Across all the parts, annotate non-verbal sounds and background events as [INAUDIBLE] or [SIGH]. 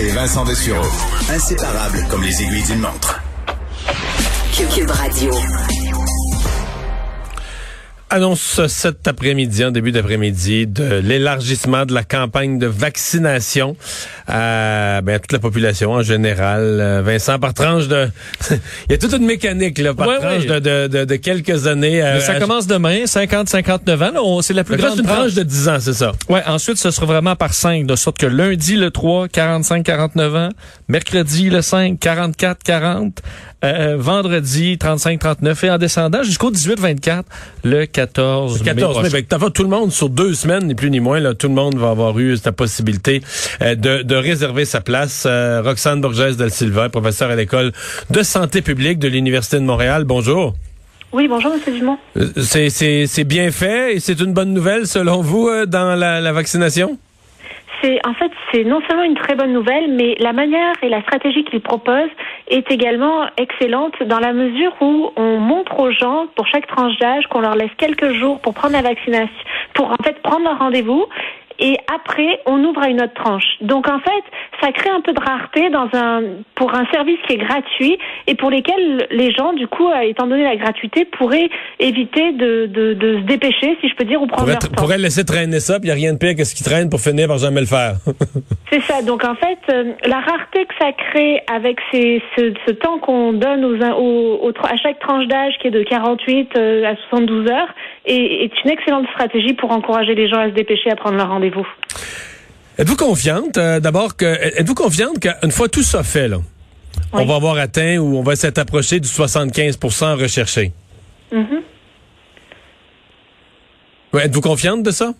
Et Vincent Dessureau. Inséparables comme les aiguilles d'une montre. Cube Radio. Annonce cet après-midi, en début d'après-midi, de l'élargissement de la campagne de vaccination à, ben, toute la population en général. Euh, Vincent, par tranche de... [LAUGHS] Il y a toute une mécanique, là, par Ouais, tranche ouais. De, de, de, quelques années. Mais ça à- commence demain, 50-59 ans. C'est la plus grande une tranche. tranche de 10 ans, c'est ça. Ouais, ensuite, ce sera vraiment par 5, de sorte que lundi, le 3, 45-49 ans, mercredi, le 5, 44-40, euh, vendredi, 35-39, et en descendant jusqu'au 18-24, le 14 Le mai 14 mai. t'as fait tout le monde sur deux semaines, ni plus ni moins. Là, tout le monde va avoir eu cette possibilité euh, de, de réserver sa place. Euh, Roxane Borges Del Silva, professeure à l'école de santé publique de l'Université de Montréal. Bonjour. Oui, bonjour, Monsieur Dumont. Euh, C'est, bien fait et c'est une bonne nouvelle selon vous euh, dans la, la vaccination? C'est en fait c'est non seulement une très bonne nouvelle, mais la manière et la stratégie qu'il propose est également excellente dans la mesure où on montre aux gens pour chaque tranche d'âge qu'on leur laisse quelques jours pour prendre la vaccination, pour en fait prendre leur rendez-vous. Et après, on ouvre à une autre tranche. Donc en fait, ça crée un peu de rareté dans un pour un service qui est gratuit et pour lesquels les gens, du coup, euh, étant donné la gratuité, pourraient éviter de, de, de se dépêcher, si je peux dire, ou prendre Pourrait, leur temps. pourrait laisser traîner ça, puis il n'y a rien de pire que ce qui traîne pour finir par jamais le faire. [LAUGHS] C'est ça. Donc en fait, euh, la rareté que ça crée avec ces, ce, ce temps qu'on donne aux, aux, aux- à chaque tranche d'âge qui est de 48 euh, à 72 heures est, est une excellente stratégie pour encourager les gens à se dépêcher à prendre leur rendez-vous. Êtes-vous? Confiante, euh, d'abord, que êtes-vous confiante qu'une fois tout ça fait, là, on va avoir atteint ou on va s'être approché du 75% recherché? Mhm. Ouais, êtes-vous confiante de ça?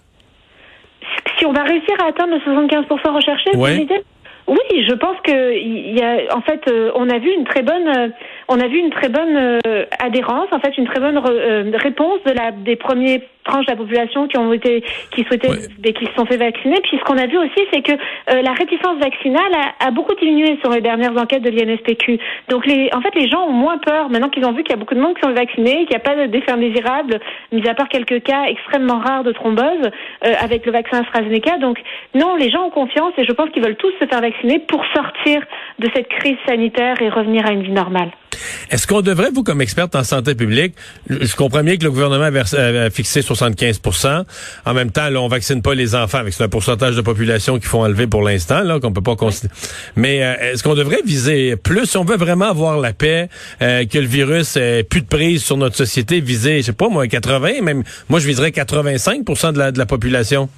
Si on va réussir à atteindre le 75 recherché, Ouais. idée. Oui, je pense que y a, en fait, euh, on a vu une très bonne, euh, on a vu une très bonne euh, adhérence, en fait, une très bonne euh, réponse de la des premiers tranches de la population qui ont été, qui souhaitaient, Ouais. et qui se sont fait vacciner. Puis ce qu'on a vu aussi, c'est que euh, la réticence vaccinale a, a beaucoup diminué sur les dernières enquêtes de l'INSPQ. Donc les, en fait, les gens ont moins peur maintenant qu'ils ont vu qu'il y a beaucoup de monde qui sont vaccinés, qu'il n'y a pas d'effet indésirable, mis à part quelques cas extrêmement rares de thrombose avec le vaccin AstraZeneca. Donc non, les gens ont confiance et je pense qu'ils veulent tous se faire vacciner pour sortir de cette crise sanitaire et revenir à une vie normale. Est-ce qu'on devrait, vous, comme experte en santé publique, je comprends bien que le gouvernement a a fixé 75% En même temps, là, on vaccine pas les enfants, avec un pourcentage de population qu'il faut enlever pour l'instant, là, qu'on peut pas considérer. Mais euh, est-ce qu'on devrait viser plus, si on veut vraiment avoir la paix, euh, que le virus ait plus de prise sur notre société, viser, je sais pas, moi, 80, même, moi, je viserais 85 de la, de la population?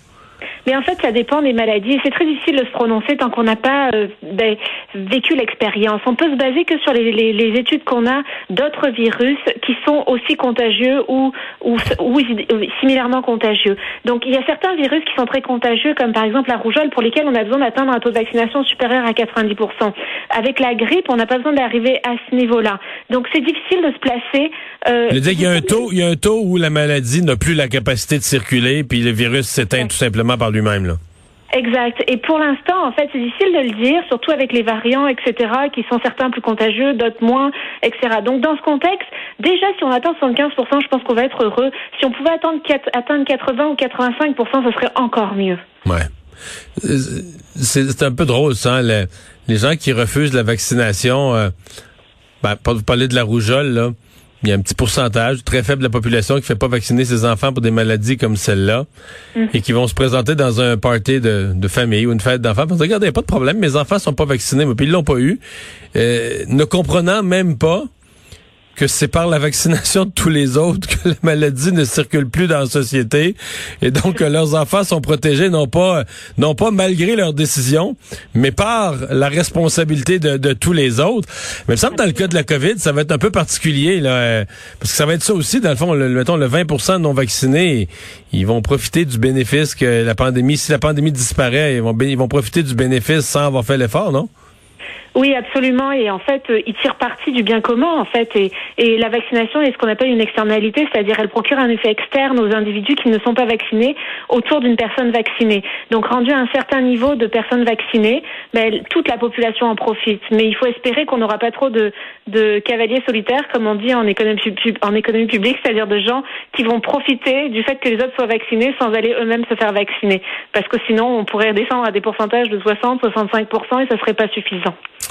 Mais en fait, ça dépend des maladies. C'est très difficile de se prononcer tant qu'on n'a pas euh, ben, vécu l'expérience. On peut se baser que sur les, les- les études qu'on a d'autres virus qui sont aussi contagieux ou, ou, ou similairement contagieux. Donc, il y a certains virus qui sont très contagieux, comme par exemple la rougeole, pour lesquels on a besoin d'atteindre un taux de vaccination supérieur à 90%. Avec la grippe, on n'a pas besoin d'arriver à ce niveau-là. Donc, c'est difficile de se placer. Euh, Je veux dire qu'il y a un taux, il y a un taux où la maladie n'a plus la capacité de circuler, puis le virus s'éteint tout simplement par lui-même, là. Exact. Et pour l'instant, en fait, c'est difficile de le dire, surtout avec les variants, etc., qui sont certains plus contagieux, d'autres moins, etc. Donc, dans ce contexte, déjà, si on atteint 75%, je pense qu'on va être heureux. Si on pouvait atteindre, atteindre 80 ou 85%, ce serait encore mieux. Ouais. C'est un peu drôle, ça. hein, le- les gens qui refusent la vaccination, euh, ben, pour vous parler de la rougeole, là, il y a un petit pourcentage très faible de la population qui ne fait pas vacciner ses enfants pour des maladies comme celle-là et qui vont se présenter dans un party de, de famille ou une fête d'enfants. Parce que regardez, pas de problème, mes enfants sont pas vaccinés, mais puis ils l'ont pas eu. Euh, ne comprenant même pas que c'est par la vaccination de tous les autres que la maladie ne circule plus dans la société et donc que leurs enfants sont protégés non pas non pas malgré leurs décisions mais par la responsabilité de, tous les autres. Mais il me dans le cas de la Covid, ça va être un peu particulier là euh, parce que ça va être ça aussi dans le fond le, mettons le 20 de non vaccinés, ils vont profiter du bénéfice que la pandémie si la pandémie disparaît, ils vont ils vont profiter du bénéfice sans avoir fait l'effort, non? Oui, absolument. Et en fait, euh, il tire parti du bien commun, en fait. Et, et la vaccination est ce qu'on appelle une externalité, c'est-à-dire elle procure un effet externe aux individus qui ne sont pas vaccinés autour d'une personne vaccinée. Donc, rendu à un certain niveau de personnes vaccinées, ben, toute la population en profite. Mais il faut espérer qu'on n'aura pas trop de, de cavaliers solitaires, comme on dit en économie, en économie publique, c'est-à-dire de gens qui vont profiter du fait que les autres soient vaccinés sans aller eux-mêmes se faire vacciner. Parce que sinon, on pourrait descendre à des pourcentages de 60, 65% et ça serait pas suffisant.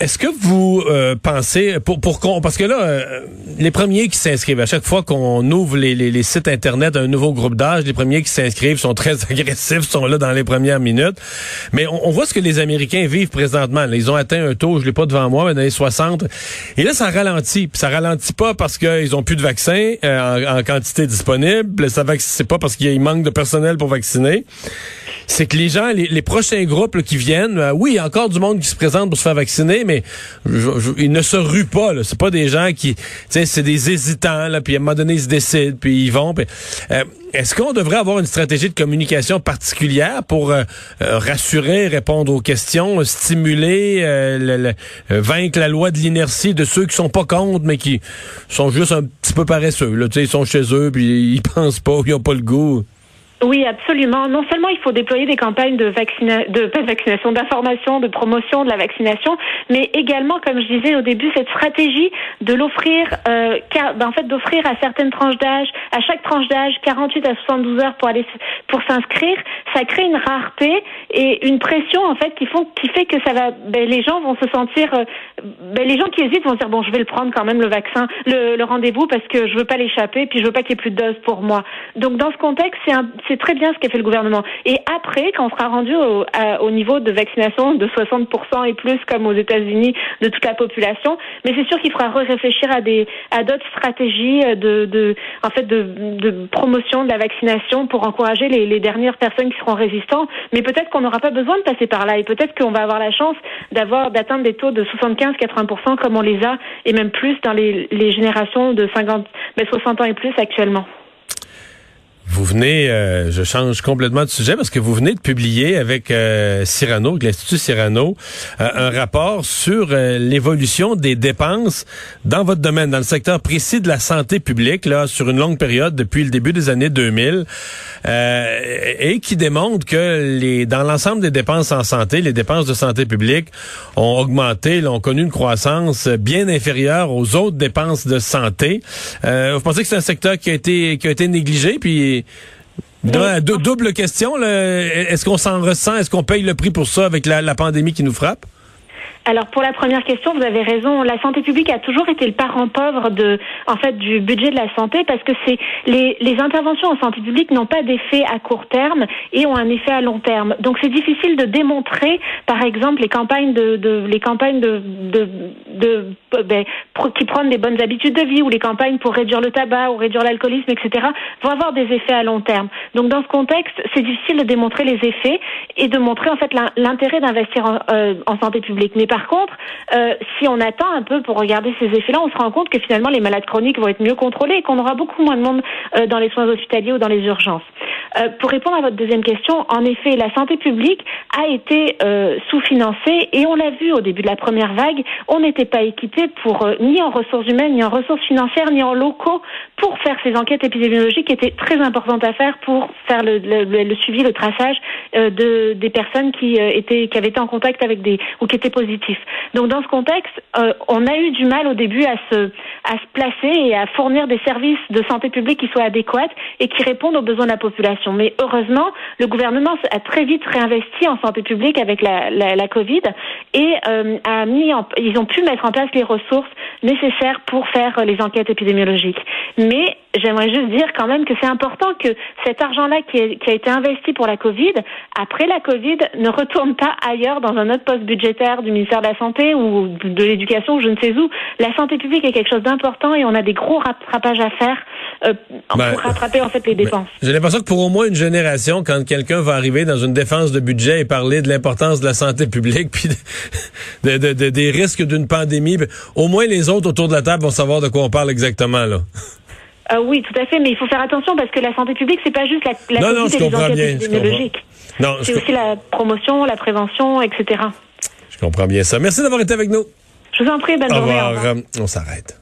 Est-ce que vous euh, pensez pour pour qu'on parce que là euh, les premiers qui s'inscrivent à chaque fois qu'on ouvre les, les, les, sites internet d'un nouveau groupe d'âge, les premiers qui s'inscrivent sont très [LAUGHS] agressifs, sont là dans les premières minutes. Mais on, on voit ce que les Américains vivent présentement. ils ont atteint un taux, je l'ai pas devant moi, mais dans les 60. Et là ça ralentit, puis ça ralentit pas parce qu'ils ont plus de vaccins euh, en, en, quantité disponible, ça c'est pas parce qu'il manque de personnel pour vacciner c'est que les gens, les, prochains groupes qui viennent, euh, oui, il y a encore du monde qui se présente pour se faire vacciner, mais ils ne se ruent pas. C'est pas des gens qui, c'est des hésitants. Là, puis à un moment donné, ils se décident, puis ils vont. Euh, est-ce qu'on devrait avoir une stratégie de communication particulière pour euh, rassurer, répondre aux questions, stimuler, vaincre la loi de l'inertie de ceux qui sont pas contre, mais qui sont juste un petit peu paresseux. Là, ils sont chez eux, puis ils [LAUGHS] pensent pas, ils ont pas le goût. Oui, absolument. Non seulement il faut déployer des campagnes de, vaccina de pas de vaccination, d'information, de promotion de la vaccination, mais également, comme je disais au début, cette stratégie de l'offrir, euh, ben, en fait, d'offrir à certaines tranches d'âge, à chaque tranche d'âge, 48 à 72 heures pour aller pour s'inscrire, ça crée une rareté et une pression en fait qui font qui fait que ça va, ben, les gens vont se sentir, euh, ben, les gens qui hésitent vont se dire bon, je vais le prendre quand même le vaccin, le, le rendez-vous parce que je veux pas l'échapper, puis je veux pas qu'il y ait plus de doses pour moi. Donc dans ce contexte, c'est un c'est très bien ce qu'a fait le gouvernement. Et après, quand on sera rendu au, au niveau de vaccination de 60% et plus, comme aux États-Unis, de toute la population, mais c'est sûr qu'il faudra réfléchir à d'autres stratégies de, de en fait de, promotion de la vaccination pour encourager les, dernières personnes qui seront résistantes. Mais peut-être qu'on n'aura pas besoin de passer par là et peut-être qu'on va avoir la chance d'avoir d'atteindre des taux de 75-80% comme on les a et même plus dans les, générations de 50, mais 60 ans et plus actuellement. Vous venez, euh, je change complètement de sujet parce que vous venez de publier avec euh, Cyrano, l'Institut Cyrano, euh, un rapport sur euh, l'évolution des dépenses dans votre domaine, dans le secteur précis de la santé publique, là, sur une longue période depuis le début des années 2000, et qui démontre que les, dans l'ensemble des dépenses en santé, les dépenses de santé publique ont augmenté, ont connu une croissance bien inférieure aux autres dépenses de santé. vous pensez que c'est un secteur qui a été qui a été négligé, puis double question, est-ce qu'on s'en ressent? Est-ce qu'on paye le prix pour ça avec la pandémie qui nous frappe? Alors pour la première question, vous avez raison. La santé publique a toujours été le parent pauvre de, en fait, du budget de la santé parce que c'est les, les interventions en santé publique n'ont pas d'effet à court terme et ont un effet à long terme. Donc c'est difficile de démontrer, par exemple, les campagnes de, de les campagnes de, de, de ben, qui prennent des bonnes habitudes de vie ou les campagnes pour réduire le tabac ou réduire l'alcoolisme, etc. vont avoir des effets à long terme. Donc dans ce contexte, c'est difficile de démontrer les effets et de montrer en fait l'intérêt d'investir en, euh, en santé publique. Mais par contre, euh, si on attend un peu pour regarder ces effets-là, on se rend compte que finalement les malades chroniques vont être mieux contrôlés et qu'on aura beaucoup moins de monde euh, dans les soins hospitaliers ou dans les urgences. Euh, pour répondre à votre deuxième question, en effet, la santé publique a été sous-financée et on l'a vu au début de la première vague, on n'était pas équipé pour ni en ressources humaines, ni en ressources financières, ni en locaux pour faire ces enquêtes épidémiologiques qui étaient très importantes à faire pour faire le, le, suivi, le traçage de des personnes qui étaient qui avaient été en contact avec des ou qui étaient positives donc dans ce contexte, euh, on a eu du mal au début à se, à se placer et à fournir des services de santé publique qui soient adéquats et qui répondent aux besoins de la population. Mais heureusement, le gouvernement a très vite réinvesti en santé publique avec la, Covid et euh, a mis ils ont pu mettre en place les ressources nécessaires pour faire les enquêtes épidémiologiques. Mais j'aimerais juste dire quand même que c'est important que cet argent-là qui, qui, a été investi pour la Covid, après la Covid, ne retourne pas ailleurs dans un autre poste budgétaire du ministère de la Santé ou de l'éducation ou je ne sais où. La santé publique est quelque chose d'important et on a des gros rattrapages à faire euh, ben, pour rattraper en fait les dépenses. J'ai l'impression que pour au moins une génération, quand quelqu'un va arriver dans une défense de budget et parler de l'importance de la santé publique [LAUGHS] puis de, de, de, des risques d'une pandémie, ben, au moins les autres autour de la table vont savoir de quoi on parle exactement là. Euh, oui, tout à fait, mais il faut faire attention parce que la santé publique, c'est pas juste la, la non, non, je comprends bien, C'est aussi la promotion, la prévention, etc. Je comprends bien ça. Merci d'avoir été avec nous. Je vous en prie, bonne au journée. Revoir. On s'arrête.